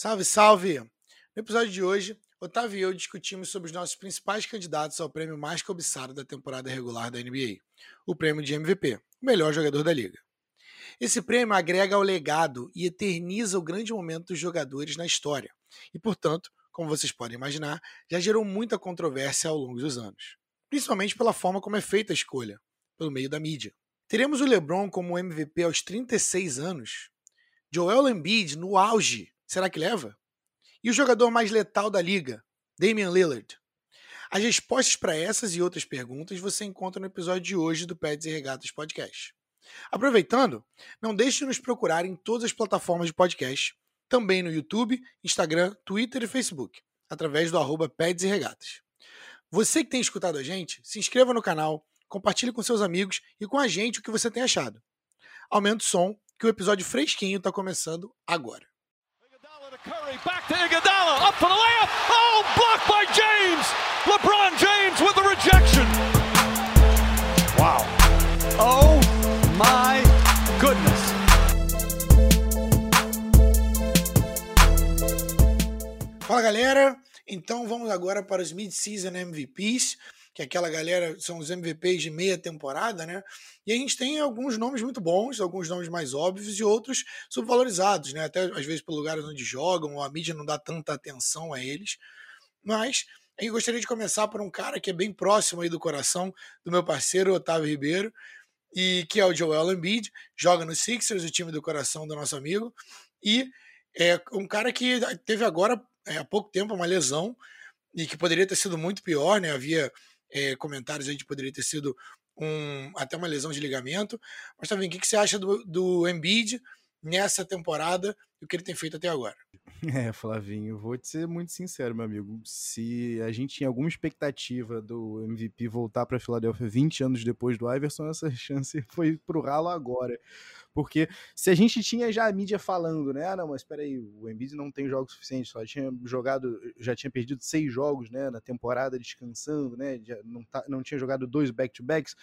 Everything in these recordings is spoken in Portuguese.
Salve, salve! No episódio de hoje, Otávio e eu discutimos sobre os nossos principais candidatos ao prêmio mais cobiçado da temporada regular da NBA, o prêmio de MVP, o melhor jogador da liga. Esse prêmio agrega ao legado e eterniza o grande momento dos jogadores na história, e, portanto, como vocês podem imaginar, já gerou muita controvérsia ao longo dos anos, principalmente pela forma como é feita a escolha, pelo meio da mídia. Teremos o LeBron como MVP aos 36 anos, Joel Embiid no auge, será que leva? E o jogador mais letal da liga, Damian Lillard? As respostas para essas e outras perguntas você encontra no episódio de hoje do Pets e Regatas Podcast. Aproveitando, não deixe de nos procurar em todas as plataformas de podcast, também no YouTube, Instagram, Twitter e Facebook, através do arroba Peds e Regatas. Você que tem escutado a gente, se inscreva no canal, compartilhe com seus amigos e com a gente o que você tem achado. Aumenta o som, que o episódio fresquinho está começando agora. Curry back to Iguodala, up for the layup. Oh, blocked by James. LeBron James with the rejection. Wow. Oh my goodness. Fala galera, então vamos agora para os Mid-Season MVPs, que aquela galera são os MVPs de meia temporada, né? E a gente tem alguns nomes muito bons, alguns nomes mais óbvios e outros subvalorizados, né? Até às vezes pelo lugar onde jogam, ou a mídia não dá tanta atenção a eles. Mas eu gostaria de começar por um cara que é bem próximo aí do coração do meu parceiro Otávio Ribeiro, e que é o Joel Embiid, joga no Sixers, o time do coração do nosso amigo, e é um cara que teve agora é, há pouco tempo uma lesão e que poderia ter sido muito pior, né? Havia é, comentários aí de poderia ter sido um, até uma lesão de ligamento. Mas também, o que, que você acha do, do Embiid nessa temporada e o que ele tem feito até agora? É, Flavinho, vou te ser muito sincero, meu amigo. Se a gente tinha alguma expectativa do MVP voltar para a Filadélfia 20 anos depois do Iverson, essa chance foi pro ralo agora. Porque se a gente tinha já a mídia falando, né? Ah, não, mas espera aí, o Embiid não tem jogos suficientes, só tinha jogado, já tinha perdido seis jogos, né, na temporada descansando, né? Não, tá, não tinha jogado dois back-to-backs.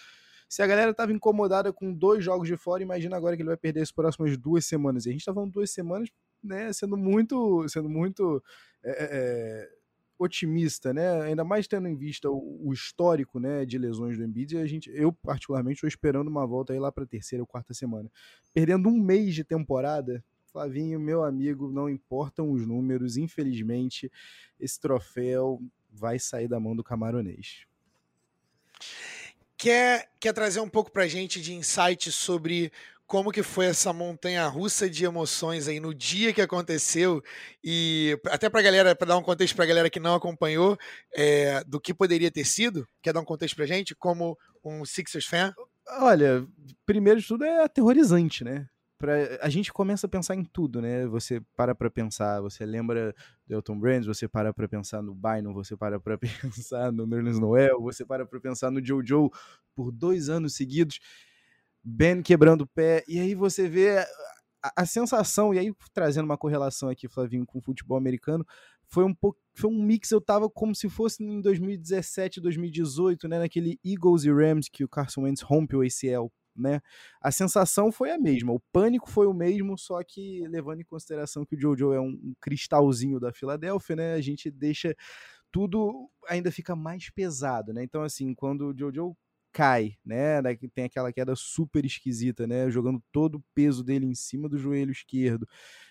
Se a galera estava incomodada com dois jogos de fora, imagina agora que ele vai perder as próximas duas semanas. E a gente tá falando duas semanas, né, sendo muito, sendo muito é, otimista, né? Ainda mais tendo em vista o, histórico, né, de lesões do Embiid, a gente, eu particularmente estou esperando uma volta aí lá para terceira ou quarta semana. Perdendo um mês de temporada, Flavinho, meu amigo, não importam os números, infelizmente, esse troféu vai sair da mão do camaronês. Quer, quer trazer um pouco pra gente de insight sobre como que foi essa montanha russa de emoções aí no dia que aconteceu? E até para galera para dar um contexto para galera que não acompanhou é, do que poderia ter sido? Quer dar um contexto para gente? Como um Sixers fan? Olha primeiro de tudo é aterrorizante né? Pra, a gente começa a pensar em tudo, né? Você para para pensar, você lembra do Elton Brand, você para para pensar no Bynum, você para para pensar no Nerlens Noel, você para para pensar no Joe por dois anos seguidos, Ben quebrando o pé, e aí você vê a, a sensação, e aí trazendo uma correlação aqui, Flavinho, com o futebol americano, foi um pouco foi um mix, eu tava como se fosse em 2017, 2018, né, naquele Eagles e Rams que o Carson Wentz rompe o ACL né? A sensação foi a mesma, o pânico foi o mesmo, só que levando em consideração que o Jojo é um, cristalzinho da Filadélfia, né? A gente deixa tudo ainda fica mais pesado, né? Então assim, quando o Jojo cai, né? Tem aquela queda super esquisita, né? Jogando todo o peso dele em cima do joelho esquerdo,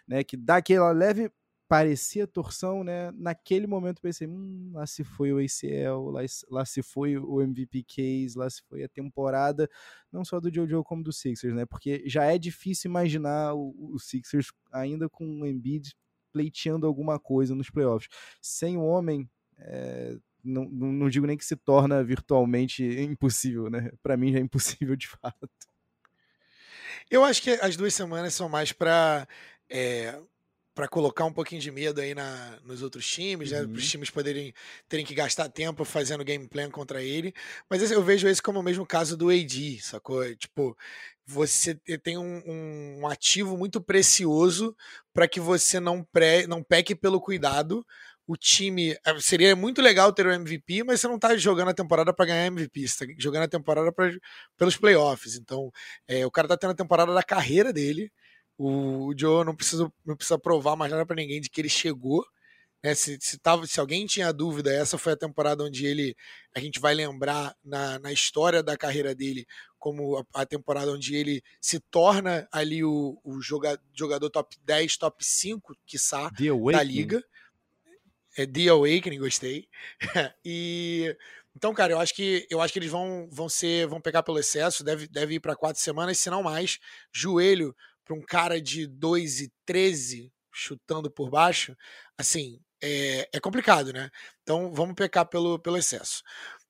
né? Que dá aquela leve parecia torção, né? Naquele momento pensei, hum, lá se foi o ACL, lá, lá se foi o MVP case, lá se foi a temporada, não só do Jojo como do Sixers, né? Porque já é difícil imaginar o, o Sixers ainda com o Embiid pleiteando alguma coisa nos playoffs. Sem o homem, é, não, não digo nem que se torna virtualmente impossível, né? Para mim já é impossível de fato. Eu acho que as duas semanas são mais para é, para colocar um pouquinho de medo aí na, nos outros times, né? Para os uhum. times poderem terem que gastar tempo fazendo game plan contra ele. Mas eu vejo esse como o mesmo caso do AD, sacou? Tipo, você tem um, um ativo muito precioso para que você não, pré, não peque pelo cuidado. O time. É, seria muito legal ter o MVP, mas você não está jogando a temporada para ganhar MVP, você tá jogando a temporada pra, pelos playoffs. Então, é, o cara está tendo a temporada da carreira dele O, o Joe não precisa, não precisa provar mais nada para ninguém de que ele chegou. Né? Se, se, tava, se alguém tinha dúvida, essa foi a temporada onde ele. A gente vai lembrar na, na história da carreira dele como a, a temporada onde ele se torna ali o, o joga, jogador top 10, top 5, quiçá, da liga. É The Awakening, gostei. e então, cara, eu acho que eu acho que eles vão vão ser vão pegar pelo excesso, deve, deve ir para quatro semanas, se não mais. Joelho para um cara de 2 e 13 chutando por baixo, assim, é, é complicado, né? Então, vamos pecar pelo, pelo excesso.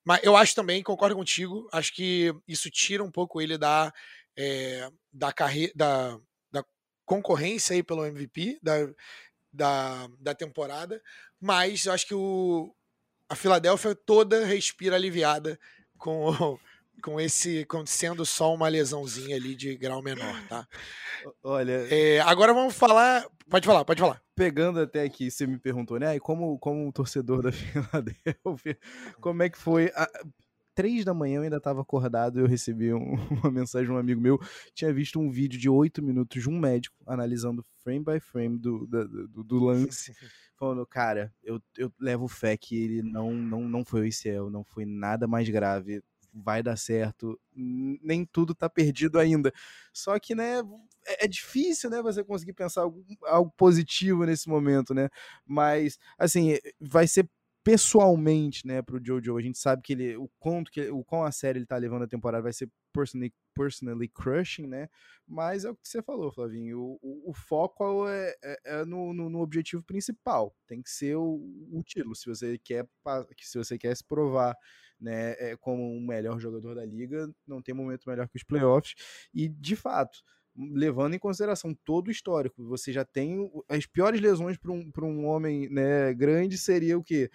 Mas eu acho também, concordo contigo, acho que isso tira um pouco ele da, é, da carreira, da, da concorrência aí pelo MVP da, da, da temporada, mas eu acho que o, a Filadélfia toda respira aliviada com, com esse com sendo só uma lesãozinha ali de grau menor, tá? Olha. É, agora vamos falar. Pode falar, pode falar. Pegando até aqui, você me perguntou, né? E como, como um torcedor da Filadélfia, como é que foi? A, três da manhã eu ainda estava acordado e eu recebi um, uma mensagem de um amigo meu. Tinha visto um vídeo de oito minutos de um médico analisando frame by frame do, do, do, do lance. Falando, cara, eu, eu levo fé que ele não, não, não foi o ICL, não foi nada mais grave vai dar certo, nem tudo tá perdido ainda. Só que, né, é, é difícil, né, você conseguir pensar algo, algo positivo nesse momento, né? Mas, assim, vai ser pessoalmente, né, pro Jojo. A gente sabe que ele, o quanto que, o quão a série ele tá levando a temporada vai ser personally, personally crushing, né? Mas é o que você falou, Flavinho. O, o, o foco é, é, é no, no, no, objetivo principal. Tem que ser o, o título. Se você quer, se você quer se provar né, é, como o melhor jogador da liga, não tem momento melhor que os playoffs. E, de fato, levando em consideração todo o histórico, você já tem as piores lesões para um, um homem né, grande seria o que?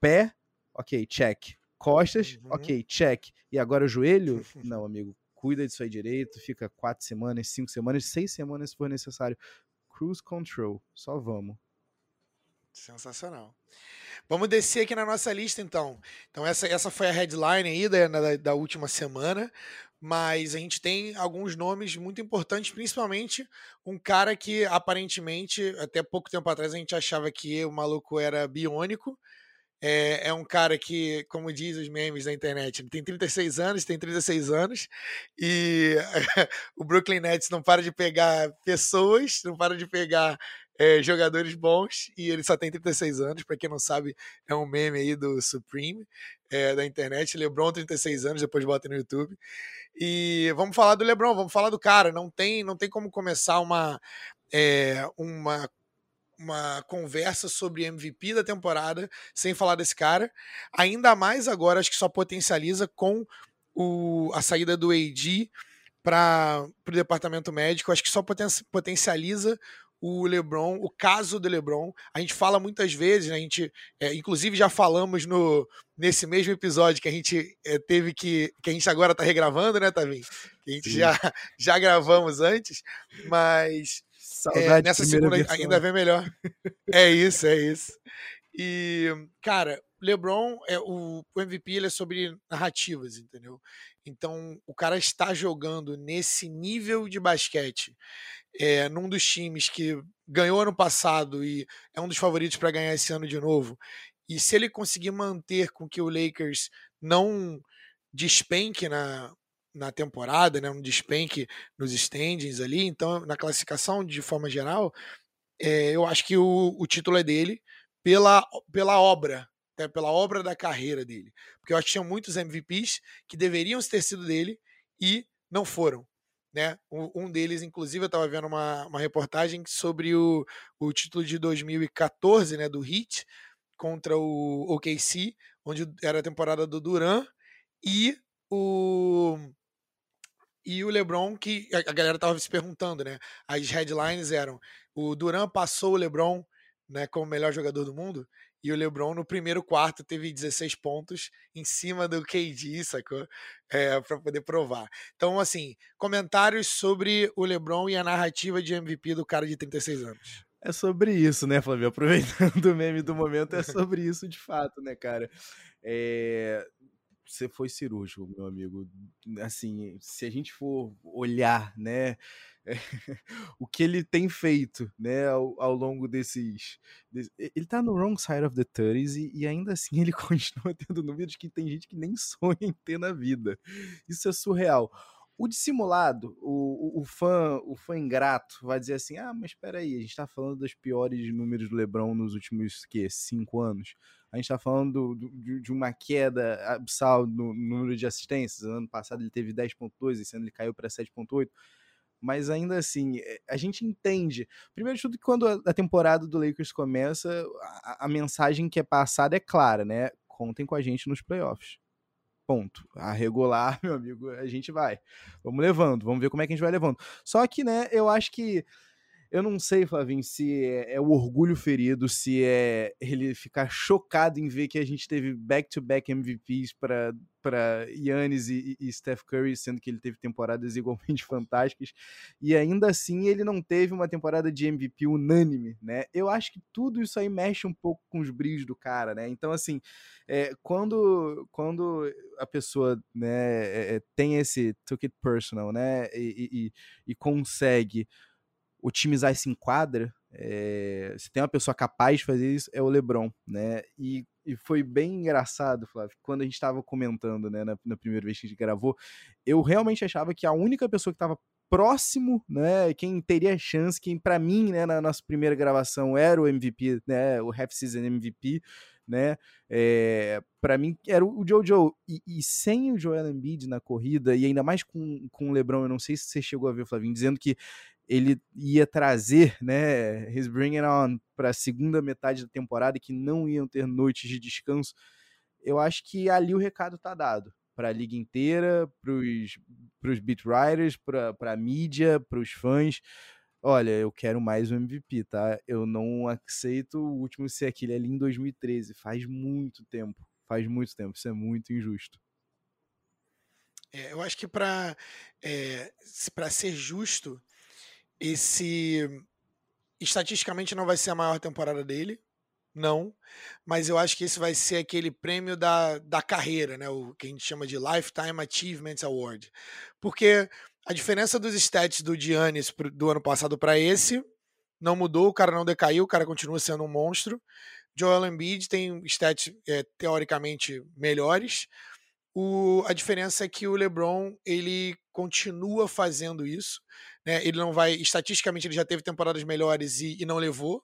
Pé, ok, check. Costas, uhum. ok, check. E agora o joelho? Não, amigo, cuida disso aí direito, fica quatro semanas, cinco semanas, seis semanas se for necessário. Cruise control, só vamos. Sensacional. Vamos descer aqui na nossa lista, então. Então, essa, essa foi a headline aí da, da, da última semana. Mas a gente tem alguns nomes muito importantes, principalmente um cara que aparentemente, até pouco tempo atrás, a gente achava que o maluco era biônico. É, é, um cara que, como diz os memes da internet, tem 36 anos, tem 36 anos, e o Brooklyn Nets não para de pegar pessoas, não para de pegar é, jogadores bons e ele só tem 36 anos. Para quem não sabe, é um meme aí do Supreme é, da internet. LeBron, 36 anos, depois bota no YouTube. E vamos falar do LeBron, vamos falar do cara. Não tem, não tem como começar uma, é, uma uma conversa sobre MVP da temporada sem falar desse cara. Ainda mais agora, acho que só potencializa com o, a saída do AD para o departamento médico. Acho que só poten potencializa o LeBron, o caso do LeBron. A gente fala muitas vezes, né, a gente, é, inclusive já falamos no nesse mesmo episódio que a gente é, teve que que a gente agora está regravando, né, Tavim? Que a gente já já gravamos antes, mas é, nessa segunda versão. ainda vem melhor. é isso, é isso. E cara, LeBron é o, o MVP ele é sobre narrativas, entendeu? Então o cara está jogando nesse nível de basquete é, num dos times que ganhou ano passado e é um dos favoritos para ganhar esse ano de novo. E se ele conseguir manter com que o Lakers não despenque na, na temporada, né, um despenque nos standings ali, então na classificação de forma geral, é, eu acho que o, o título é dele pela, pela obra, né, pela obra da carreira dele. Porque eu acho que tinha muitos MVPs que deveriam ter sido dele e não foram. Né? Um deles, inclusive, eu estava vendo uma, uma reportagem sobre o, o título de 2014 né, do Heat contra o OKC, onde era a temporada do Duran e o e o LeBron que a galera estava se perguntando, né? As headlines eram: o Duran passou o LeBron, né, como melhor jogador do mundo e o LeBron no primeiro quarto teve 16 pontos em cima do KD, sacou? É, para poder provar. Então, assim, comentários sobre o LeBron e a narrativa de MVP do cara de 36 anos. É sobre isso, né, Flávio? Aproveitando o meme do momento, é sobre isso de fato, né, cara? É... você foi cirúrgico, meu amigo. Assim, se a gente for olhar, né, o que ele tem feito, né, ao, ao longo desses, desse, ele tá no wrong side of the 30s e, e, ainda assim ele continua tendo números que tem gente que nem sonha em ter na vida. Isso é surreal. O dissimulado, o, o, o, fã, o fã ingrato vai dizer assim: ah, mas espera aí, a gente está falando dos piores números do LeBron nos últimos que cinco anos. A gente está falando do, de uma queda abissal no, no número de assistências. Ano passado ele teve 10.2, esse ano ele caiu para 7.8 mas ainda assim, eh, a gente entende. Primeiro de tudo, que quando a temporada do Lakers começa, a, a, mensagem que é passada é clara, né? Contem com a gente nos playoffs. Ponto. A regular, meu amigo, a gente vai. Vamos levando, vamos ver como é que a gente vai levando. Só que, né, eu acho que. Eu não sei, Flavinho, se é, é o orgulho ferido, se é ele ficar chocado em ver que a gente teve back-to-back -back MVPs para Yannis e, e, Steph Curry, sendo que ele teve temporadas igualmente fantásticas, e ainda assim ele não teve uma temporada de MVP unânime, né? Eu acho que tudo isso aí mexe um pouco com os brilhos do cara, né? Então, assim, é, quando, quando a pessoa né, é, é tem esse took it personal, né, e, e, e consegue otimizar esse enquadra, é, se tem uma pessoa capaz de fazer isso, é o LeBron, né? E, e foi bem engraçado, Flávio, quando a gente estava comentando, né, na, na, primeira vez que a gente gravou, eu realmente achava que a única pessoa que estava próximo, né, quem teria chance, quem para mim, né, na nossa primeira gravação era o MVP, né, o half season MVP, né, é, para mim era o Jojo e, e, sem o Joel Embiid na corrida e ainda mais com, com o LeBron, eu não sei se você chegou a ver, Flavinho, dizendo que ele ia trazer, né, his bringing on para a segunda metade da temporada que não iam ter noites de descanso. Eu acho que ali o recado tá dado para a liga inteira, para os beat writers, para a mídia, para os fãs. Olha, eu quero mais um MVP, tá? Eu não aceito o último ser aquele ali em 2013. Faz muito tempo. Faz muito tempo. Isso é muito injusto. É, eu acho que para é, ser justo, esse estatisticamente não vai ser a maior temporada dele, não, mas eu acho que esse vai ser aquele prêmio da, da carreira, né? O que a gente chama de Lifetime Achievement Award. Porque a diferença dos stats do Giannis do ano passado para esse não mudou, o cara não decaiu, o cara continua sendo um monstro. Joel Embiid tem stats é, teoricamente melhores. O, a diferença é que o LeBron ele continua fazendo isso. Né? Ele não vai, estatisticamente, ele já teve temporadas melhores e, e não levou,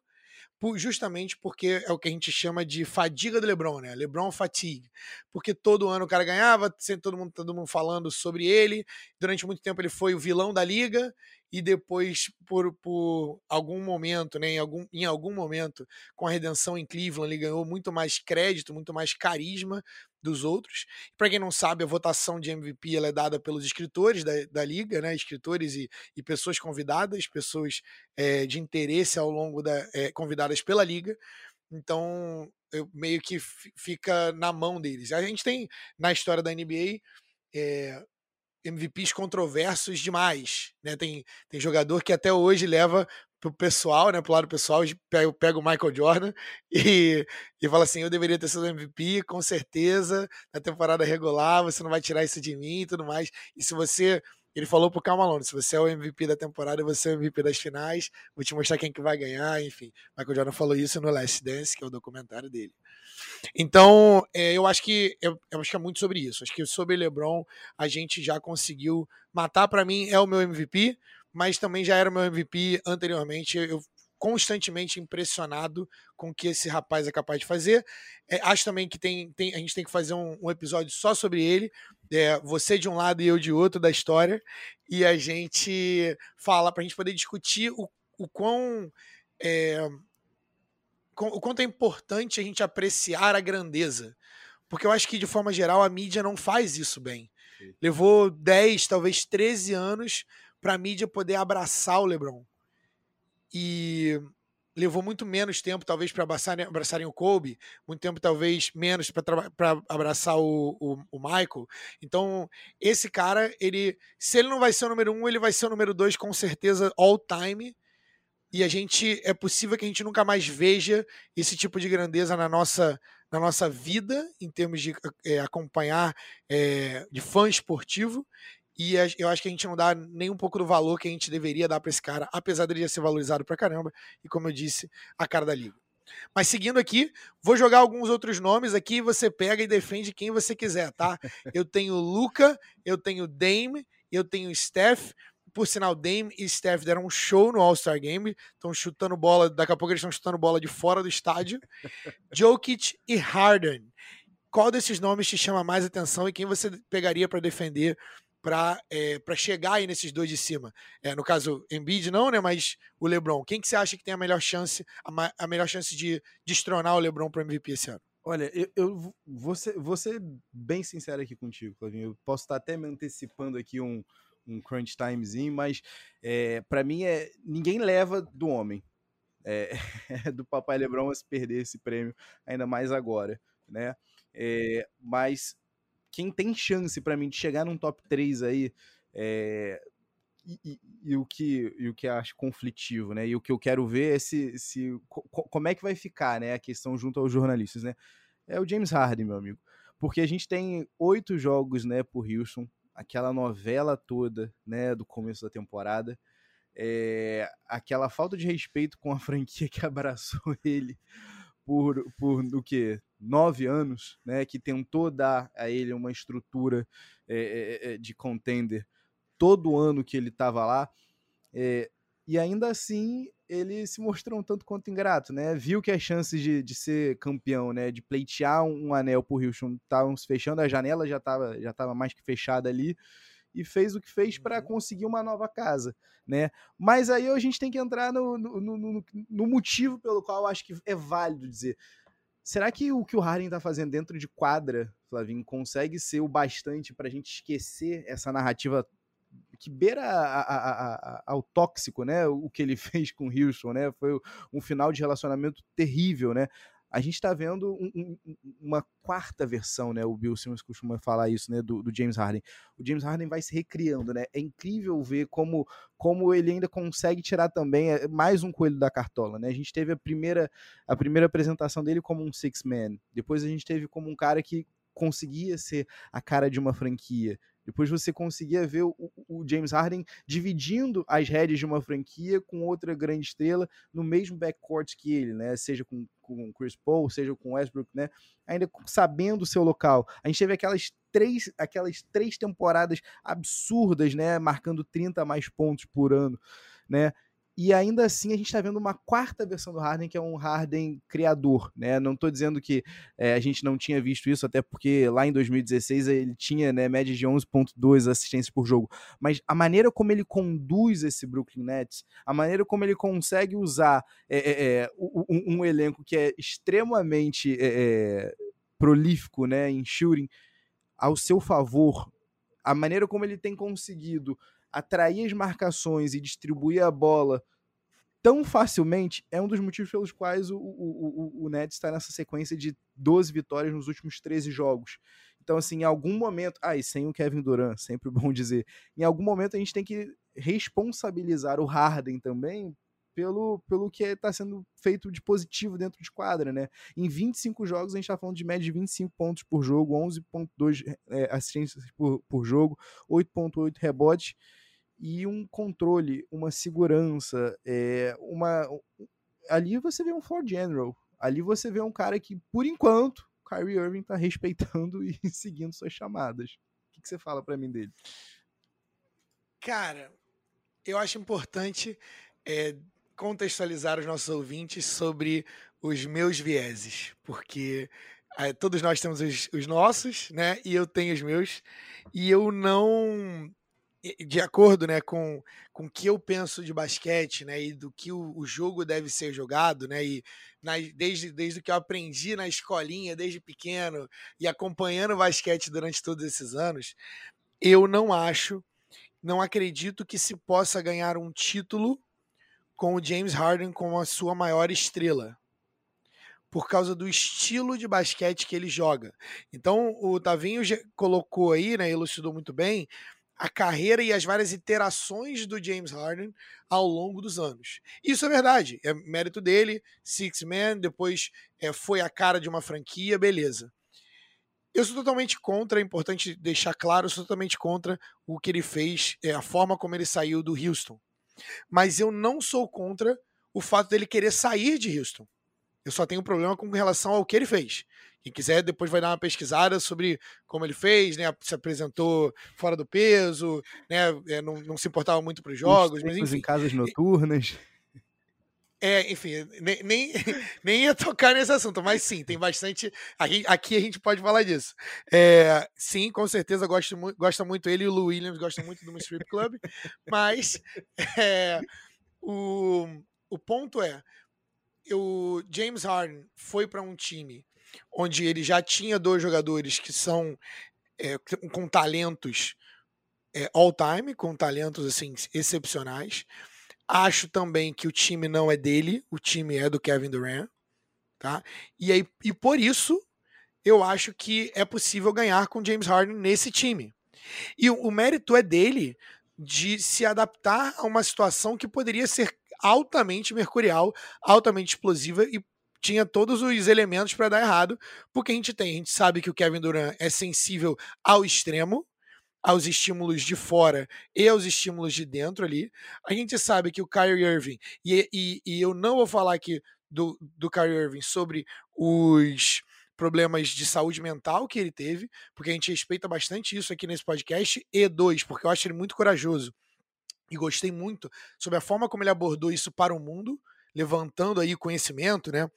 por, justamente porque é o que a gente chama de fadiga do LeBron, né? LeBron fatigue. Porque todo ano o cara ganhava, sempre todo mundo, todo mundo falando sobre ele. Durante muito tempo ele foi o vilão da liga e depois, por, por algum momento, né, em, algum, em algum momento, com a redenção em Cleveland, ele ganhou muito mais crédito, muito mais carisma dos outros. Para quem não sabe, a votação de MVP é dada pelos escritores da, da liga, né? escritores e, e pessoas convidadas, pessoas é, de interesse ao longo da. É, convidadas pela liga. Então, eu, meio que fica na mão deles. A gente tem na história da NBA. É, eh, MVPs controversos demais, né? Tem, tem jogador que até hoje leva pro pessoal, né, pro lado pessoal, pega, pega o Michael Jordan e, e fala assim, eu deveria ter sido MVP, com certeza, na temporada regular, você não vai tirar isso de mim e tudo mais. E se você, ele falou pro Camalone, se você é o MVP da temporada, você é o MVP das finais, vou te mostrar quem que vai ganhar, enfim. Michael Jordan falou isso no Last Dance, que é o documentário dele. Então, é, eu acho que eu, eu, acho que é muito sobre isso. Acho que sobre LeBron a gente já conseguiu matar para mim é o meu MVP, mas também já era o meu MVP anteriormente. Eu constantemente impressionado com o que esse rapaz é capaz de fazer. É, acho também que tem, tem, a gente tem que fazer um, um episódio só sobre ele. É, você de um lado e eu de outro da história. E a gente fala para a gente poder discutir o, o quão. É, o quanto é importante a gente apreciar a grandeza. Porque eu acho que, de forma geral, a mídia não faz isso bem. Levou 10, talvez 13 anos para a mídia poder abraçar o LeBron. E levou muito menos tempo, talvez, para abraçarem, abraçarem o Kobe, muito tempo, talvez, menos para abraçar o, o, o, Michael. Então, esse cara, ele, se ele não vai ser o número um, ele vai ser o número dois, com certeza, all time. E a gente é possível que a gente nunca mais veja esse tipo de grandeza na nossa na nossa vida em termos de é, acompanhar é, de fã esportivo e eu acho que a gente não dá nem um pouco do valor que a gente deveria dar para esse cara, apesar dele já ser valorizado pra caramba e como eu disse, a cara da liga. Mas seguindo aqui, vou jogar alguns outros nomes aqui, você pega e defende quem você quiser, tá? Eu tenho Luca, eu tenho Dame, eu tenho Steph. Por sinal, Dame e Steph deram um show no All-Star Game. Estão chutando bola, daqui a pouco eles estão chutando bola de fora do estádio. Jokic e Harden. Qual desses nomes te chama mais atenção e quem você pegaria para defender para é, chegar aí nesses dois de cima. É, no caso, Embiid não, né? Mas o LeBron. Quem que você acha que tem a melhor chance, a, a melhor chance de destronar o LeBron para MVP esse ano? Olha, eu, eu vou, ser, vou ser bem sincero aqui contigo, Clavinho. Eu posso estar até me antecipando aqui um, um crunch timezinho, mas é, para mim é ninguém leva do homem. É, do papai LeBron a se perder esse prêmio, ainda mais agora, né? É, mas quem tem chance para mim de chegar num top 3 aí é, e, e, e, o que e o que acho conflitivo, né? E o que eu quero ver é se, se como é que vai ficar, né? A questão junto aos jornalistas, né? É o James Harden, meu amigo, porque a gente tem oito jogos, né, por Houston, aquela novela toda, né, do começo da temporada, é, aquela falta de respeito com a franquia que abraçou ele por, por o que nove anos, né, que tentou dar a ele uma estrutura é, é, de contender todo ano que ele estava lá, e ainda assim ele se mostrou um tanto quanto ingrato, né? Viu que as chances de, de ser campeão, né, de pleitear um, um anel por Houston estavam se fechando, a janela já estava já tava mais que fechada ali, e fez o que fez para uhum. conseguir uma nova casa, né? Mas aí a gente tem que entrar no, no, no, no motivo pelo qual eu acho que é válido dizer. Será que o que o Harden está fazendo dentro de quadra, Flavinho, consegue ser o bastante para a gente esquecer essa narrativa que beira a, a, a, ao tóxico, né? O que ele fez com o Houston, né? Foi um final de relacionamento terrível, né? a gente está vendo um, um, uma quarta versão, né? O Bill Simmons costuma falar isso, né? Do, do, James Harden. O James Harden vai se recriando, né? É incrível ver como, como ele ainda consegue tirar também eh, mais um coelho da cartola, né? A gente teve a primeira, a primeira apresentação dele como um six man. Depois a gente teve como um cara que conseguia ser a cara de uma franquia. Depois você conseguia ver o, o, James Harden dividindo as rédeas de uma franquia com outra grande estrela no mesmo backcourt que ele, né? Seja com, com Chris Paul, seja com Westbrook, né? Ainda sabendo o seu local. A gente teve aquelas três, aquelas três temporadas absurdas, né? Marcando 30 mais pontos por ano, né? E ainda assim a gente está vendo uma quarta versão do Harden, que é um Harden criador. Né? Não estou dizendo que é, a gente não tinha visto isso, até porque lá em 2016 ele tinha né, média de 11,2 assistências por jogo. Mas a maneira como ele conduz esse Brooklyn Nets, a maneira como ele consegue usar é, é, um, um, elenco que é extremamente prolífico né, em shooting ao seu favor, a maneira como ele tem conseguido atrair as marcações e distribuir a bola tão facilmente é um dos motivos pelos quais o, o, o, o Nets está nessa sequência de 12 vitórias nos últimos 13 jogos. Então, assim, em algum momento. Ah, e sem o Kevin Durant, sempre bom dizer. Em algum momento a gente tem que responsabilizar o Harden também pelo, pelo que está sendo feito de positivo dentro de quadra, né? Em 25 jogos, a gente está falando de média de 25 pontos por jogo, 11,2 é, assistências por, por jogo, 8,8 rebotes e um controle, uma segurança, é, uma ali você vê um floor general, ali você vê um cara que por enquanto Kyrie Irving está respeitando e seguindo suas chamadas. O que, que você fala para mim dele? Cara, eu acho importante é, contextualizar os nossos ouvintes sobre os meus vieses, porque é, todos nós temos os, os, nossos, né? E eu tenho os meus, e eu não de acordo né, com, com o que eu penso de basquete né, e do que o, o jogo deve ser jogado, né, e na, desde, desde que eu aprendi na escolinha, desde pequeno, e acompanhando o basquete durante todos esses anos, eu não acho, não acredito que se possa ganhar um título com o James Harden como a sua maior estrela. Por causa do estilo de basquete que ele joga. Então, o Tavinho colocou aí, né, elucidou muito bem, a carreira e as várias iterações do James Harden ao longo dos anos. Isso é verdade, é mérito dele, Six Man, depois é, foi a cara de uma franquia, beleza. Eu sou totalmente contra, é importante deixar claro, eu sou totalmente contra o que ele fez, é, a forma como ele saiu do Houston. Mas eu não sou contra o fato dele querer sair de Houston. Eu só tenho problema com relação ao que ele fez. Quem quiser depois vai dar uma pesquisada sobre como ele fez, né? Se apresentou fora do peso, né? É, não, não, se importava muito para os jogos, mas enfim. em casas noturnas. É, enfim, nem, nem, nem, ia tocar nesse assunto, mas sim, tem bastante. Aqui, aqui a gente pode falar disso. É, sim, com certeza gosto, gosta muito ele e o Lou Williams gostam muito do Strip Club, mas é, o, o ponto é: o James Harden foi para um time onde ele já tinha dois jogadores que são é, com talentos é, all-time, com talentos assim excepcionais. Acho também que o time não é dele, o time é do Kevin Durant, tá? E aí e por isso eu acho que é possível ganhar com James Harden nesse time. E o, o mérito é dele de se adaptar a uma situação que poderia ser altamente mercurial, altamente explosiva e tinha todos os elementos para dar errado, porque a gente tem, a gente sabe que o Kevin Durant é sensível ao extremo, aos estímulos de fora e aos estímulos de dentro ali. A gente sabe que o Kyrie Irving, e, e, e eu não vou falar aqui do, do Kyrie Irving sobre os problemas de saúde mental que ele teve, porque a gente respeita bastante isso aqui nesse podcast, e dois, porque eu acho ele muito corajoso e gostei muito sobre a forma como ele abordou isso para o mundo, levantando aí conhecimento, né?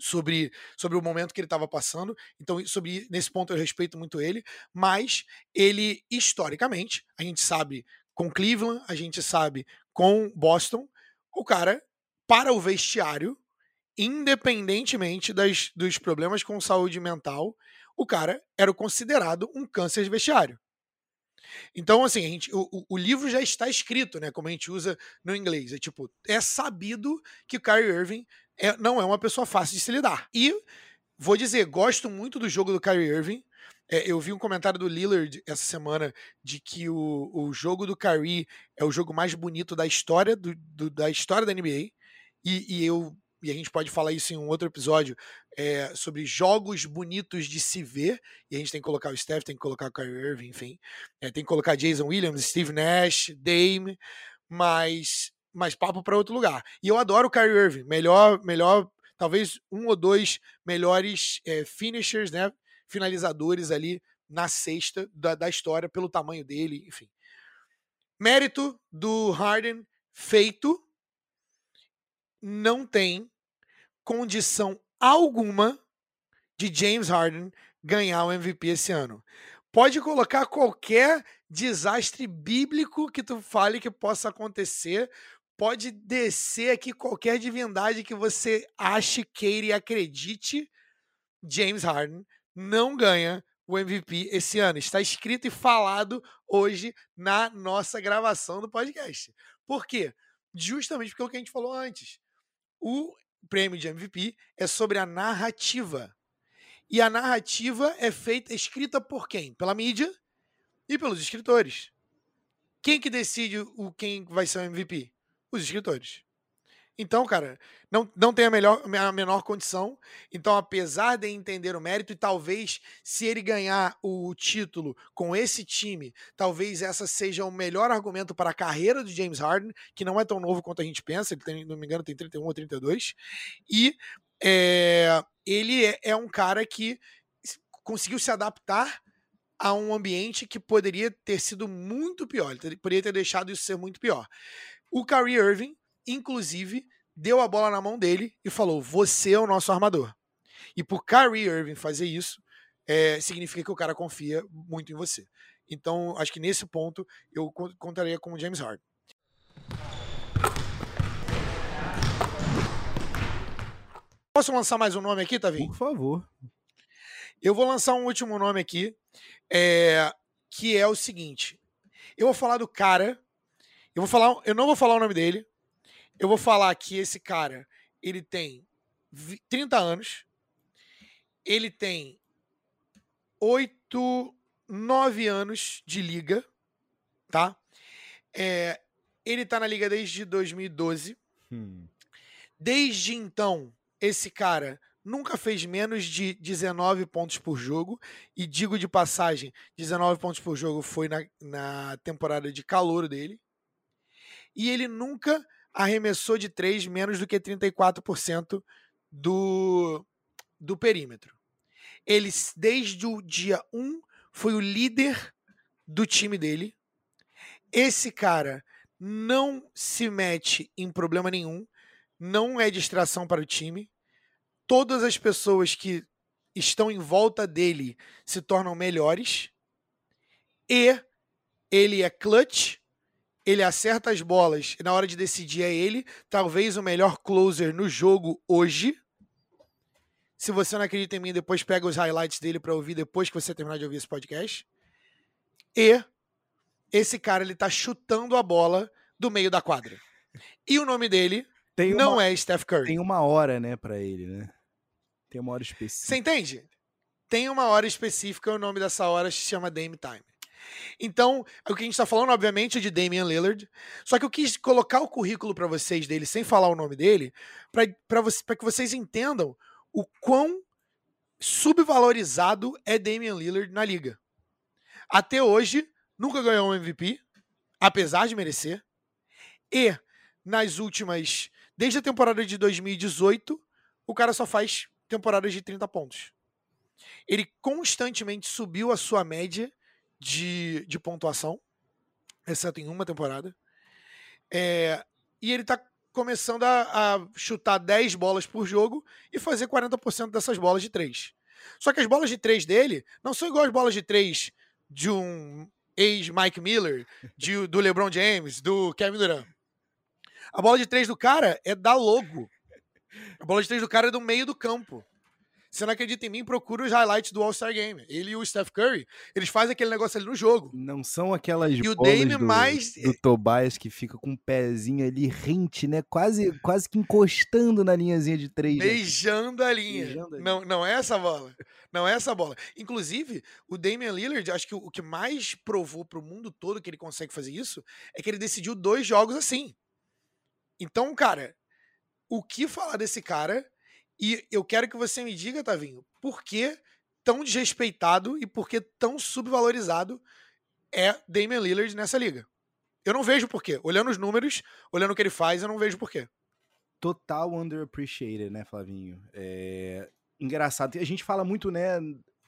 Sobre, sobre o momento que ele estava passando. Então, sobre nesse ponto eu respeito muito ele, mas ele, historicamente, a gente sabe com Cleveland, a gente sabe com Boston, o cara, para o vestiário, independentemente das, dos problemas com saúde mental, o cara era considerado um câncer de vestiário. Então, assim, a gente, o, o livro já está escrito, né? Como a gente usa no inglês. É tipo, é sabido que o Kyrie Irving é, não é uma pessoa fácil de se lidar. E vou dizer, gosto muito do jogo do Kyrie Irving. É, eu vi um comentário do Lillard essa semana de que o, o jogo do Kyrie é o jogo mais bonito da história do, do da história da NBA. E, e eu e a gente pode falar isso em um outro episódio, é, sobre jogos bonitos de se ver, e a gente tem que colocar o Steph, tem que colocar o Kyrie Irving, enfim, é, tem que colocar Jason Williams, Steve Nash, Dame, mas, mas papo para outro lugar. E eu adoro o Kyrie Irving, melhor, melhor, talvez um ou dois melhores é, finishers, né, finalizadores ali na sexta da, da história, pelo tamanho dele, enfim. Mérito do Harden feito, não tem condição alguma de James Harden ganhar o MVP esse ano. Pode colocar qualquer desastre bíblico que tu fale que possa acontecer, pode descer aqui qualquer divindade que você ache, queira e acredite, James Harden não ganha o MVP esse ano. Está escrito e falado hoje na nossa gravação do podcast. Por quê? Justamente porque é o que a gente falou antes. O prêmio de MVP é sobre a narrativa. E a narrativa é feita, escrita por quem? Pela mídia e pelos escritores. Quem que decide o quem vai ser o MVP? Os escritores. Então, cara, não, não tem a, melhor, a menor condição. Então, apesar de entender o mérito, e talvez se ele ganhar o título com esse time, talvez essa seja o melhor argumento para a carreira do James Harden, que não é tão novo quanto a gente pensa, ele tem, não me engano, tem 31 ou 32. E é, ele é, é um cara que conseguiu se adaptar a um ambiente que poderia ter sido muito pior. Ele poderia ter deixado isso ser muito pior. O Kyrie Irving inclusive, deu a bola na mão dele e falou: Você é o nosso armador. E por Kyrie Irving fazer isso, é, significa que o cara confia muito em você. Então, acho que nesse ponto eu contaria com o James Harden. Posso lançar mais um nome aqui, Tavinho? Por favor. Eu vou lançar um último nome aqui, é, que é o seguinte. Eu vou falar do cara. Eu vou falar. Eu não vou falar o nome dele, eu vou falar que esse cara, ele tem 30 anos, ele tem 8, 9 anos de liga, tá? É, ele tá na liga desde 2012. Hum. Desde então, esse cara nunca fez menos de 19 pontos por jogo. E digo de passagem, 19 pontos por jogo foi na, na temporada de calor dele. E ele nunca arremessou de 3 menos do que 34% do, do perímetro. Ele, desde o dia 1, foi o líder do time dele. Esse cara não se mete em problema nenhum, não é distração para o time. Todas as pessoas que estão em volta dele se tornam melhores. E ele é clutch, ele acerta as bolas e na hora de decidir é ele, talvez o melhor closer no jogo hoje. Se você não acredita em mim, depois pega os highlights dele para ouvir depois que você terminar de ouvir esse podcast. E esse cara ele tá chutando a bola do meio da quadra. E o nome dele Tem não uma, é Steph Curry. tem uma hora, né, pra ele, né? Tem uma hora específica. Você entende? Tem uma hora específica, o nome dessa hora se chama Dame Time. Então, o que a gente tá falando, obviamente, é de Damian Lillard. Só que eu quis colocar o currículo para vocês dele, sem falar o nome dele, para que vocês entendam o quão subvalorizado é Damian Lillard na liga. Até hoje, nunca ganhou um MVP, apesar de merecer. E nas últimas. Desde a temporada de 2018, o cara só faz temporadas de 30 pontos. Ele constantemente subiu a sua média de, de pontuação, exceto em uma temporada. É, e ele tá começando a, a, chutar 10 bolas por jogo e fazer 40% dessas bolas de 3. Só que as bolas de 3 dele não são igual as bolas de 3 de um ex-Mike Miller, de, do LeBron James, do Kevin Durant. A bola de 3 do cara é da logo. A bola de 3 do cara é do meio do campo. Você não acredita em mim? Procura os highlights do All-Star Game. Ele e o Steph Curry, eles fazem aquele negócio ali no jogo. Não são aquelas E o bolas do, mais- do Tobias que fica com o pezinho ali rente, né? Quase, quase que encostando na linhazinha de três. né? Beijando a linha. Beijando a linha. Não, não é essa bola. Não é essa bola. Inclusive, o Damian Lillard, acho que o, o que mais provou pro mundo todo que ele consegue fazer isso é que ele decidiu dois jogos assim. Então, cara, o que falar desse cara? E eu quero que você me diga, Tavinho, por que tão desrespeitado e por que tão subvalorizado é Damian Lillard nessa liga? Eu não vejo porquê. Olhando os números, olhando o que ele faz, eu não vejo porquê. Total underappreciated, né, Flavinho? É engraçado. A gente fala muito, né,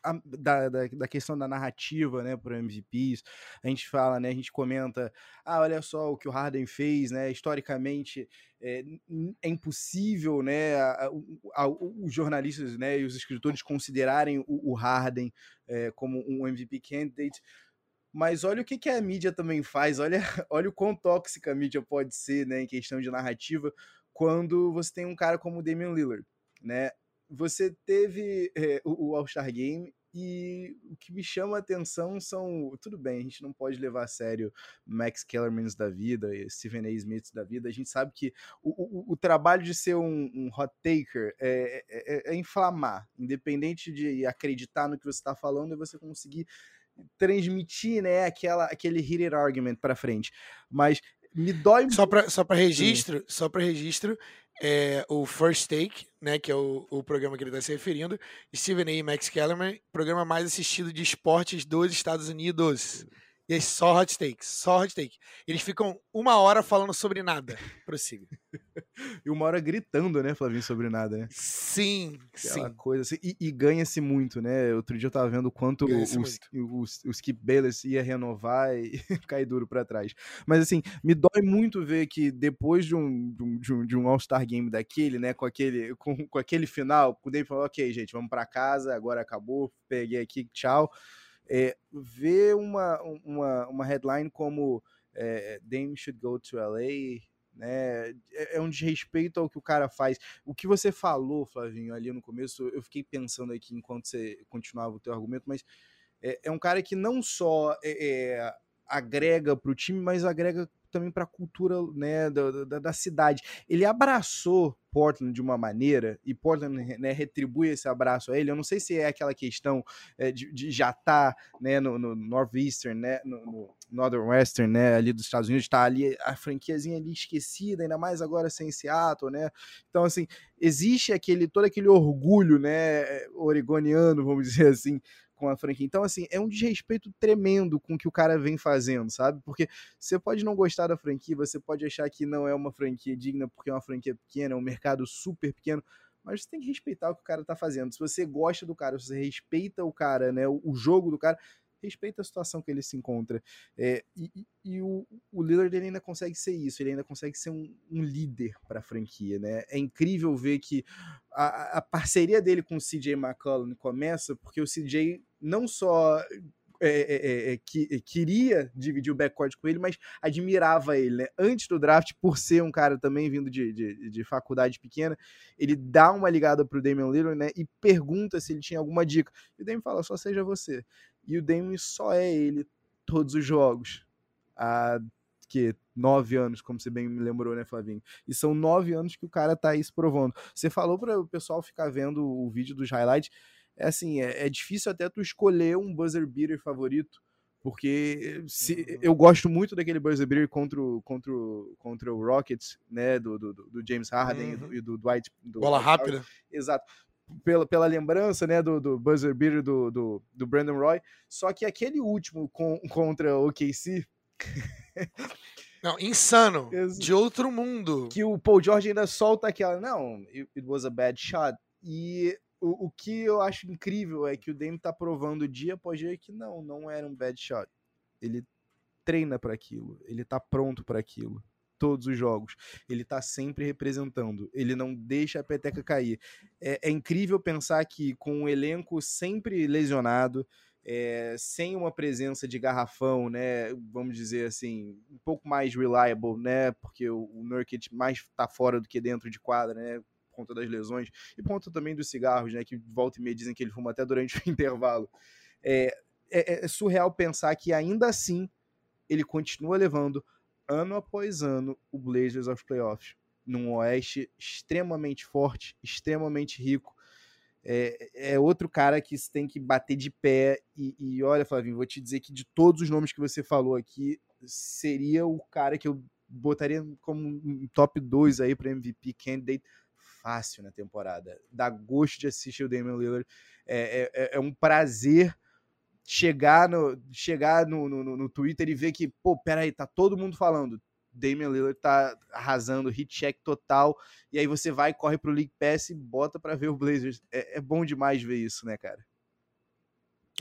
a- da, da, da questão da narrativa, né, para MVPs. A gente fala, né, a gente comenta, ah, olha só o que o Harden fez, né, historicamente é, é impossível, né, a- a- os jornalistas, né, e os escritores considerarem o, o Harden é, como um MVP candidate. Mas olha o que, que a mídia também faz, olha, olha o quão tóxica a mídia pode ser, né, em questão de narrativa, quando você tem um cara como o Damian Lillard, né? Você teve é, o, All-Star Game e o que me chama a atenção são. Tudo bem, a gente não pode levar a sério Max Kellermans da vida, e Stephen A. Smith da vida. A gente sabe que o, o, o trabalho de ser um, um hot taker é, é, é inflamar, independente de acreditar no que você está falando, é você conseguir transmitir né, aquela, aquele heated argument para frente. Mas me dói Só para só pra registro, só para registro, é, o First Take, né, que é o, o programa que ele está se referindo, Stephen A. e Max Kellerman, programa mais assistido de esportes dos Estados Unidos. E é só hot takes, só hot take. Eles ficam uma hora falando sobre nada. Prossiga. E uma hora gritando, né, Flavinho, sobre nada, né? Sim, Aquela sim. coisa assim. E, e ganha-se muito, né? Outro dia eu tava vendo quanto o, o, o, Skip Bayless ia renovar e cair duro pra trás. Mas assim, me dói muito ver que depois de um, de um, de um, All-Star Game daquele, né? Com aquele, com, com aquele final, o Dave falou, ok, gente, vamos pra casa, agora acabou, peguei aqui, tchau. É, ver uma, uma, uma headline como é, Dame should go to LA, né? É, é um desrespeito ao que o cara faz. O que você falou, Flavinho, ali no começo, eu fiquei pensando aqui enquanto você continuava o teu argumento, mas é, é um cara que não só é, agrega para o time, mas agrega também para a cultura né, da, da, da, cidade. Ele abraçou Portland de uma maneira e Portland né, retribui esse abraço a ele. Eu não sei se é aquela questão é, de, de, já estar tá, né, no, no Northeastern, né, no, no Northern Western, né, ali dos Estados Unidos, está ali a franquiazinha ali esquecida, ainda mais agora sem Seattle, né? Então assim existe aquele todo aquele orgulho, né, oregoniano, vamos dizer assim, com a franquia. Então, assim, é um desrespeito tremendo com o que o cara vem fazendo, sabe? Porque você pode não gostar da franquia, você pode achar que não é uma franquia digna porque é uma franquia pequena, é um mercado super pequeno, mas você tem que respeitar o que o cara tá fazendo. Se você gosta do cara, se você respeita o cara, né, o, jogo do cara, respeita a situação que ele se encontra. É, e, e o, o Lillard ele ainda consegue ser isso, ele ainda consegue ser um, um líder para a franquia. Né? É incrível ver que a, a parceria dele com o CJ McCollum começa porque o CJ não só é, é, é, que, queria dividir o backcourt com ele, mas admirava ele. Né? Antes do draft, por ser um cara também vindo de, de, de faculdade pequena, ele dá uma ligada pro Damian Lillard né, e pergunta se ele tinha alguma dica. E o Damian fala, só seja você. E o Damian só é ele todos os jogos. Há que nove anos, como você bem me lembrou, né, Flavinho? E são nove anos que o cara tá aí se provando. Você falou para o pessoal ficar vendo o vídeo dos highlights é assim, é, é, difícil até tu escolher um buzzer beater favorito, porque se, uhum. eu gosto muito daquele buzzer beater contra o, contra o, contra o Rockets, né, do, do, do James Harden uhum. e, do, do Dwight. Do Bola rápida. Exato. Pela, pela lembrança, né, do, do buzzer beater do, do, do Brandon Roy, só que aquele último com, contra o KC... Não, insano. De outro mundo. Que o Paul George ainda solta aquela. Não, it, it was a bad shot. E o, o que eu acho incrível é que o Dame tá provando dia após dia que não, não era um bad shot. Ele treina para aquilo, ele tá pronto para aquilo. Todos os jogos. Ele tá sempre representando. Ele não deixa a peteca cair. É, é incrível pensar que com um elenco sempre lesionado, é, sem uma presença de garrafão, né, vamos dizer assim, um pouco mais reliable, né, porque o, o mais tá fora do que dentro de quadra, né, conta das lesões e por conta também dos cigarros, né? Que volta e meia dizem que ele fuma até durante o intervalo. É, é, é surreal pensar que ainda assim ele continua levando ano após ano o Blazers aos playoffs num Oeste extremamente forte, extremamente rico. É, é, outro cara que tem que bater de pé. E, e, olha, Flavinho, vou te dizer que de todos os nomes que você falou aqui, seria o cara que eu botaria como um top 2 aí para MVP candidate fácil na temporada. Dá gosto de assistir o Damian Lillard. É, é, é um prazer chegar no, chegar no, no, no, Twitter e ver que, pô, peraí, tá todo mundo falando. Damian Lillard tá arrasando, hit check total. E aí você vai, corre pro League Pass e bota para ver o Blazers. É, é bom demais ver isso, né, cara?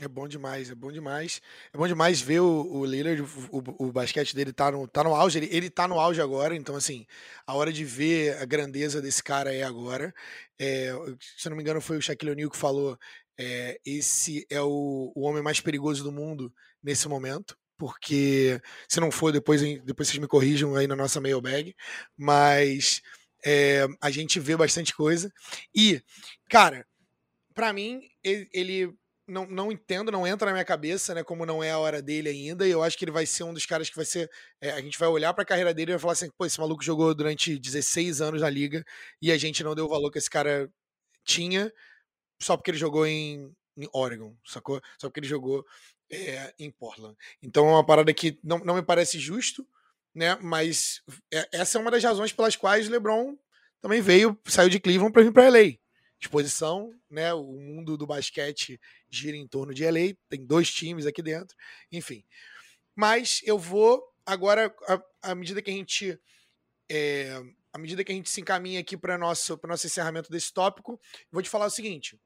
É bom demais, é bom demais. É bom demais ver o, o Lillard, o, o, basquete dele tá no, tá no auge, ele, ele tá no auge agora, então assim, a hora de ver a grandeza desse cara é agora. É, se não me engano, foi o Shaquille O'Neal que falou: é, esse é o, o homem mais perigoso do mundo nesse momento. Porque se não for, depois, depois vocês me corrijam aí na nossa mailbag. Mas é, a gente vê bastante coisa. E, cara, para mim, ele, ele não, não entendo, não entra na minha cabeça, né? Como não é a hora dele ainda. E eu acho que ele vai ser um dos caras que vai ser. É, a gente vai olhar para a carreira dele e vai falar assim: pô, esse maluco jogou durante 16 anos na liga e a gente não deu o valor que esse cara tinha só porque ele jogou em, em Oregon, sacou? Só porque ele jogou é, em Portland. Então é uma parada que não, não me parece justo, né? Mas é, essa é uma das razões pelas quais LeBron também veio, saiu de Cleveland para vir para LA exposição, né? O mundo do basquete gira em torno de LA, tem dois times aqui dentro, enfim. Mas eu vou agora, à medida que a gente é, à medida que a gente se encaminha aqui para nosso para nosso encerramento desse tópico, vou te falar o seguinte: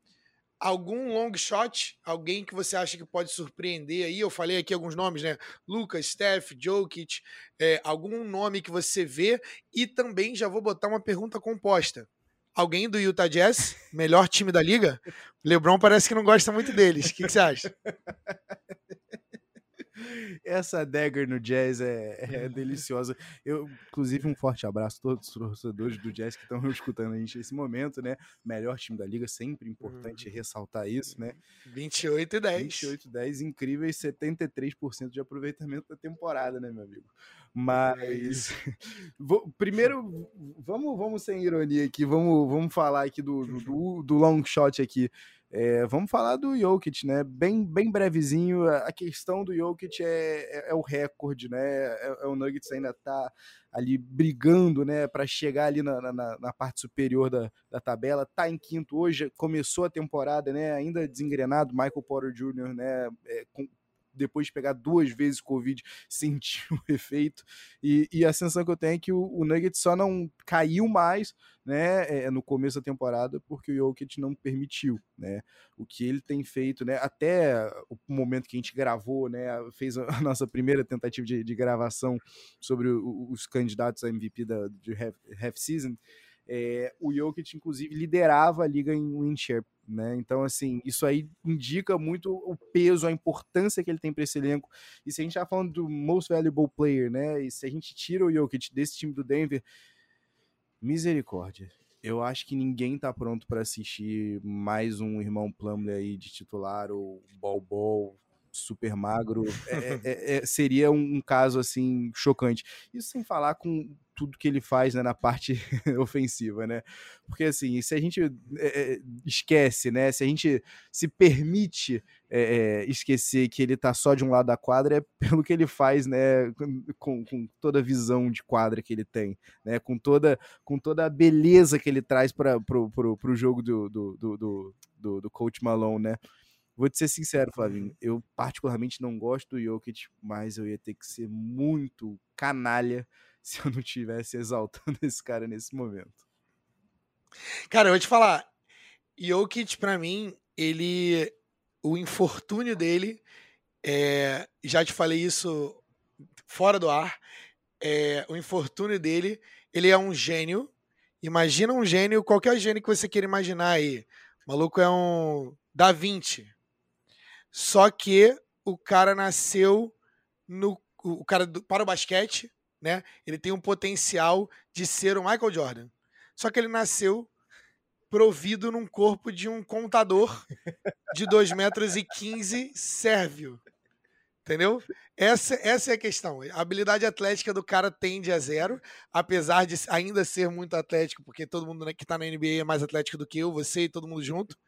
algum long shot, alguém que você acha que pode surpreender aí? Eu falei aqui alguns nomes, né? Lucas, Steph, Jokic, é, algum nome que você vê e também já vou botar uma pergunta composta alguém do Utah Jazz, melhor time da liga, LeBron parece que não gosta muito deles. O que, que você acha? Essa dagger no Jazz é, é, deliciosa. Eu, inclusive, um forte abraço a todos os torcedores do Jazz que estão escutando a gente nesse momento, né? Melhor time da liga, sempre importante uhum. ressaltar isso, né? 28 e 10. 28 e 10, incríveis 73% de aproveitamento da temporada, né, meu amigo? Mas vou, primeiro, vamos, vamos sem ironia aqui, vamos, vamos falar aqui do, do, do long shot aqui. É, vamos falar do Jokic, né? Bem, bem brevezinho. A questão do Jokic é, é, é o recorde, né? É, é, o Nuggets ainda tá ali brigando, né? Para chegar ali na, na, na, parte superior da, da tabela. Tá em quinto hoje, começou a temporada, né? Ainda desengrenado, Michael Porter Jr., né? É, com, depois de pegar duas vezes Covid, sentiu o efeito. E, e, a sensação que eu tenho é que o, o Nuggets só não caiu mais né, é, no começo da temporada porque o Jokic não permitiu. Né? O que ele tem feito, né, até o momento que a gente gravou, né, fez a nossa primeira tentativa de, de gravação sobre o, os candidatos a MVP da, de half, half season. É, o Jokic, inclusive, liderava a liga em win share, né? Então, assim, isso aí indica muito o peso, a importância que ele tem para esse elenco. E se a gente tá falando do most valuable player, né? E se a gente tira o Jokic desse time do Denver, misericórdia. Eu acho que ninguém tá pronto para assistir mais um irmão Plumlee aí de titular ou Bol super magro, é, é, é, é, seria um, caso assim chocante. Isso sem falar com tudo que ele faz né, na parte ofensiva, né? Porque assim, se a gente é, é, esquece, né? Se a gente se permite esquecer que ele tá só de um lado da quadra, é pelo que ele faz, né? Com, com toda a visão de quadra que ele tem, né? Com toda, com toda a beleza que ele traz para pro, pro, pro jogo do, do, do, do, do Coach Malone, né? Vou te ser sincero, Flavinho, eu particularmente não gosto do Jokic, mas eu ia ter que ser muito canalha se eu não tivesse exaltando esse cara nesse momento. Cara, eu vou te falar, Jokic para mim, ele o infortúnio dele, é, já te falei isso fora do ar, é, o infortúnio dele, ele é um gênio. Imagina um gênio, qualquer gênio que você queira imaginar aí. O maluco é um Da Vinci, só que o cara nasceu no o cara do, para o basquete, né? Ele tem um potencial de ser o Michael Jordan. Só que ele nasceu provido num corpo de um contador de 2 metros e 15 sérvio. Entendeu? Essa, essa é a questão. A habilidade atlética do cara tende a zero, apesar de ainda ser muito atlético, porque todo mundo que está na NBA é mais atlético do que eu, você e todo mundo junto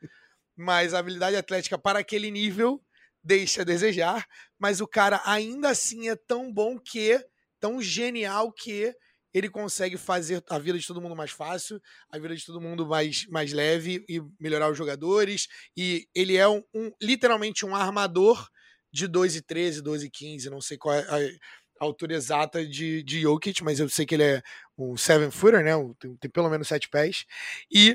mas a habilidade atlética para aquele nível deixa a desejar, mas o cara ainda assim é tão bom que, tão genial que ele consegue fazer a vida de todo mundo mais fácil, a vida de todo mundo mais, mais leve e melhorar os jogadores. E ele é um, um literalmente um armador de 2 e 13, 2 e 15, não sei qual é a, a altura exata de, de Jokic, mas eu sei que ele é um seven footer, né? Tem, tem pelo menos sete pés. E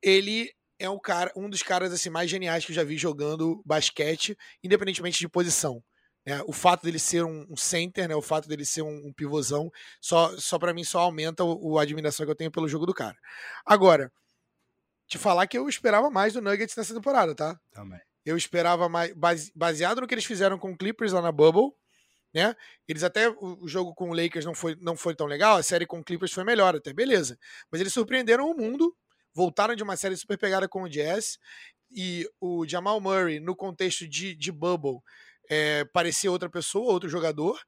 ele é um cara, um dos caras assim mais geniais que eu já vi jogando basquete, independentemente de posição. Né? O fato dele ser um, um, center, né? o fato dele ser um, um pivôzão, só, só para mim só aumenta o, o, a admiração que eu tenho pelo jogo do cara. Agora, te falar que eu esperava mais do Nuggets nessa temporada, tá? Também. Eu esperava mais, base, baseado no que eles fizeram com o Clippers lá na Bubble, né? Eles até o jogo com o Lakers não foi, não foi tão legal, a série com o Clippers foi melhor, até beleza. Mas eles surpreenderam o mundo voltaram de uma série super pegada com o Jazz e o Jamal Murray, no contexto de, de Bubble, é, parecia outra pessoa, outro jogador.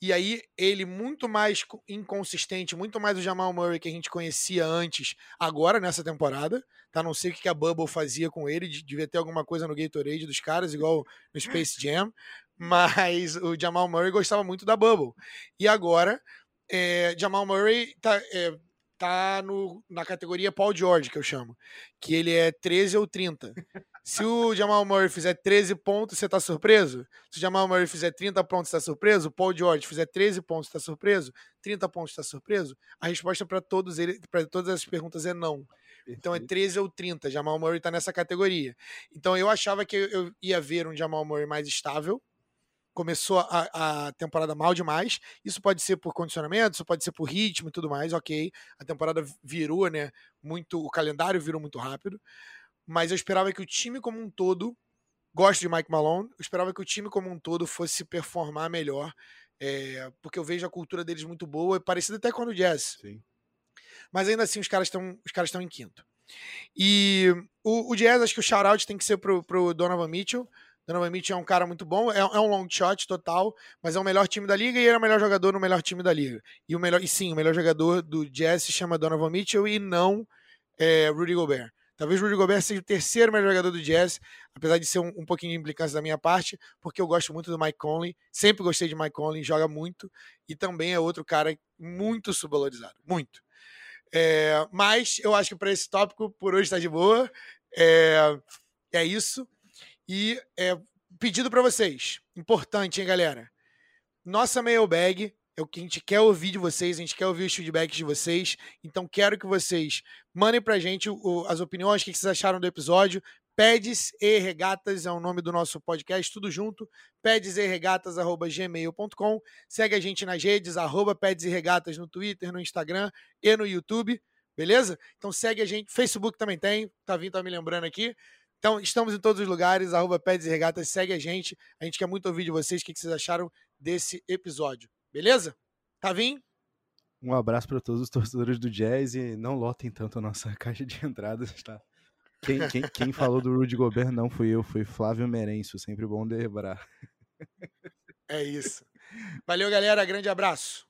E aí ele muito mais inconsistente, muito mais o Jamal Murray que a gente conhecia antes, agora nessa temporada. Tá? Não sei o que a Bubble fazia com ele, devia ter alguma coisa no Gatorade dos caras, igual no Space Jam. Mas o Jamal Murray gostava muito da Bubble. E agora, é, Jamal Murray tá, é, tá no, na categoria Paul George, que eu chamo. Que ele é 13 ou 30. Se o Jamal Murray fizer 13 pontos, você tá surpreso? Se o Jamal Murray fizer 30 pontos, tá surpreso? O Paul George fizer 13 pontos, tá surpreso? 30 pontos, tá surpreso? A resposta para todos ele, para todas as perguntas é não. Então é 13 ou 30. Jamal Murray tá nessa categoria. Então eu achava que eu ia ver um Jamal Murray mais estável, começou a, a, temporada mal demais. Isso pode ser por condicionamento, isso pode ser por ritmo e tudo mais, ok. A temporada virou, né? Muito. O calendário virou muito rápido. Mas eu esperava que o time como um todo. Gosto de Mike Malone, eu esperava que o time como um todo fosse performar melhor. É, porque eu vejo a cultura deles muito boa, parecida até com o Jazz. Sim. Mas ainda assim os caras estão os caras estão em quinto. E o, o Jazz, acho que o shout-out tem que ser pro, pro Donovan Mitchell, Donovan Mitchell é um cara muito bom, é, é, um long shot total, mas é o melhor time da liga e ele é o melhor jogador no melhor time da liga. E, o melhor, e sim, o melhor jogador do Jazz se chama Donovan Mitchell e não é, Rudy Gobert. Talvez Rudy Gobert seja o terceiro melhor jogador do Jazz, apesar de ser um, um, pouquinho de implicância da minha parte, porque eu gosto muito do Mike Conley, sempre gostei de Mike Conley, joga muito, e também é outro cara muito subvalorizado, muito. É, mas eu acho que para esse tópico, por hoje está de boa. É, é isso. E é, pedido para vocês, importante, hein, galera? Nossa mailbag é o que a gente quer ouvir de vocês, a gente quer ouvir os feedbacks de vocês. Então, quero que vocês mandem pra gente o, as opiniões, o que vocês acharam do episódio. Pedes e Regatas é o nome do nosso podcast, tudo junto. Pedes e Regatas@gmail.com. Segue a gente nas redes, arroba Pedes e Regatas no Twitter, no Instagram e no YouTube, beleza? Então segue a gente. Facebook também tem, tá vindo, tá me lembrando aqui. Então, estamos em todos os lugares, arroba Pedes e Regatas, segue a gente. A gente quer muito ouvir de vocês o que vocês acharam desse episódio. Beleza? Tá vindo? Um abraço para todos os torcedores do Jazz e não lotem tanto a nossa caixa de entradas, tá? Quem, quem, quem falou do Rudy Gobert não fui eu, foi Flávio Merenço. Sempre bom lembrar. É isso. Valeu, galera. Grande abraço.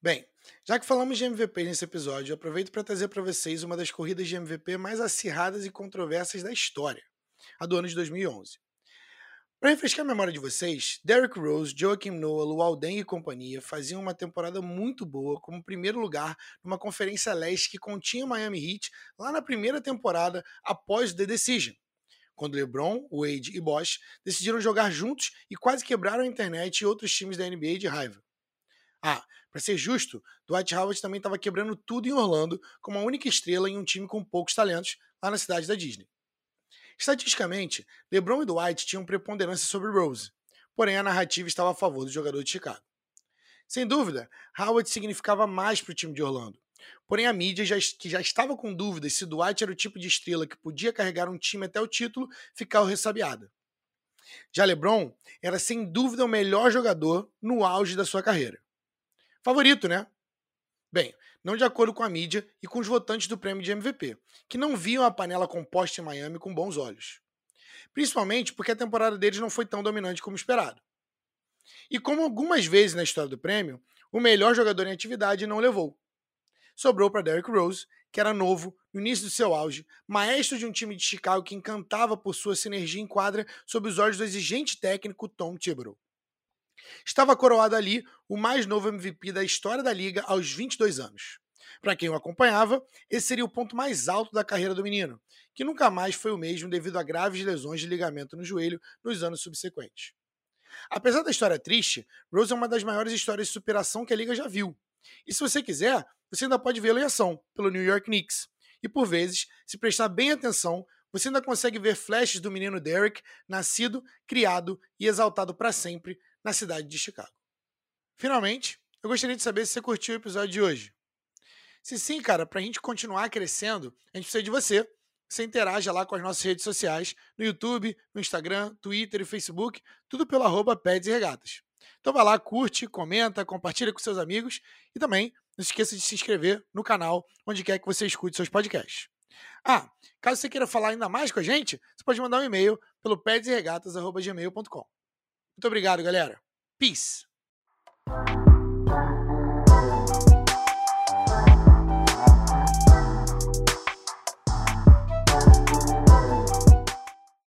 Bem, já que falamos de MVP nesse episódio, aproveito para trazer para vocês uma das corridas de MVP mais acirradas e controversas da história, a do ano de 2011. Para refrescar a memória de vocês, Derrick Rose, Joakim Noah, Luol Deng e companhia faziam uma temporada muito boa como primeiro lugar numa conferência leste que continha Miami Heat lá na primeira temporada após The Decision, quando LeBron, Wade e Bosch decidiram jogar juntos e quase quebraram a internet e outros times da NBA de raiva. Ah, para ser justo, Dwight Howard também estava quebrando tudo em Orlando como a única estrela em um time com poucos talentos lá na cidade da Disney. Estatisticamente, LeBron e Dwight tinham preponderância sobre Rose, porém a narrativa estava a favor do jogador de Chicago. Sem dúvida, Howard significava mais para o time de Orlando. Porém, a mídia, já, que já estava com dúvidas se Dwight era o tipo de estrela que podia carregar um time até o título, ficava ressabiada. Já LeBron era sem dúvida o melhor jogador no auge da sua carreira. Favorito, né? Bem, não de acordo com a mídia e com os votantes do prêmio de MVP, que não viam a panela composta em Miami com bons olhos. Principalmente porque a temporada deles não foi tão dominante como esperado. E como algumas vezes na história do prêmio, o melhor jogador em atividade não levou. Sobrou para Derrick Rose, que era novo, no início do seu auge, maestro de um time de Chicago que encantava por sua sinergia em quadra sob os olhos do exigente técnico Tom Thibodeau. Estava coroado ali o mais novo MVP da história da liga aos 22 anos. Para quem o acompanhava, esse seria o ponto mais alto da carreira do menino, que nunca mais foi o mesmo devido a graves lesões de ligamento no joelho nos anos subsequentes. Apesar da história triste, Rose é uma das maiores histórias de superação que a liga já viu. E se você quiser, você ainda pode vê-lo em ação pelo New York Knicks. E por vezes, se prestar bem atenção, você ainda consegue ver flashes do menino Derek, nascido, criado e exaltado para sempre na cidade de Chicago. Finalmente, eu gostaria de saber se você curtiu o episódio de hoje. Se sim, cara, para a gente continuar crescendo, a gente precisa de você. Você interaja lá com as nossas redes sociais, no YouTube, no Instagram, Twitter e Facebook, tudo pelo arroba Peds e Regatas. Então vai lá, curte, comenta, compartilha com seus amigos e também não se esqueça de se inscrever no canal onde quer que você escute seus podcasts. Ah, caso você queira falar ainda mais com a gente, você pode mandar um e-mail pelo pedsregatas.gmail.com. Muito obrigado, galera. Peace.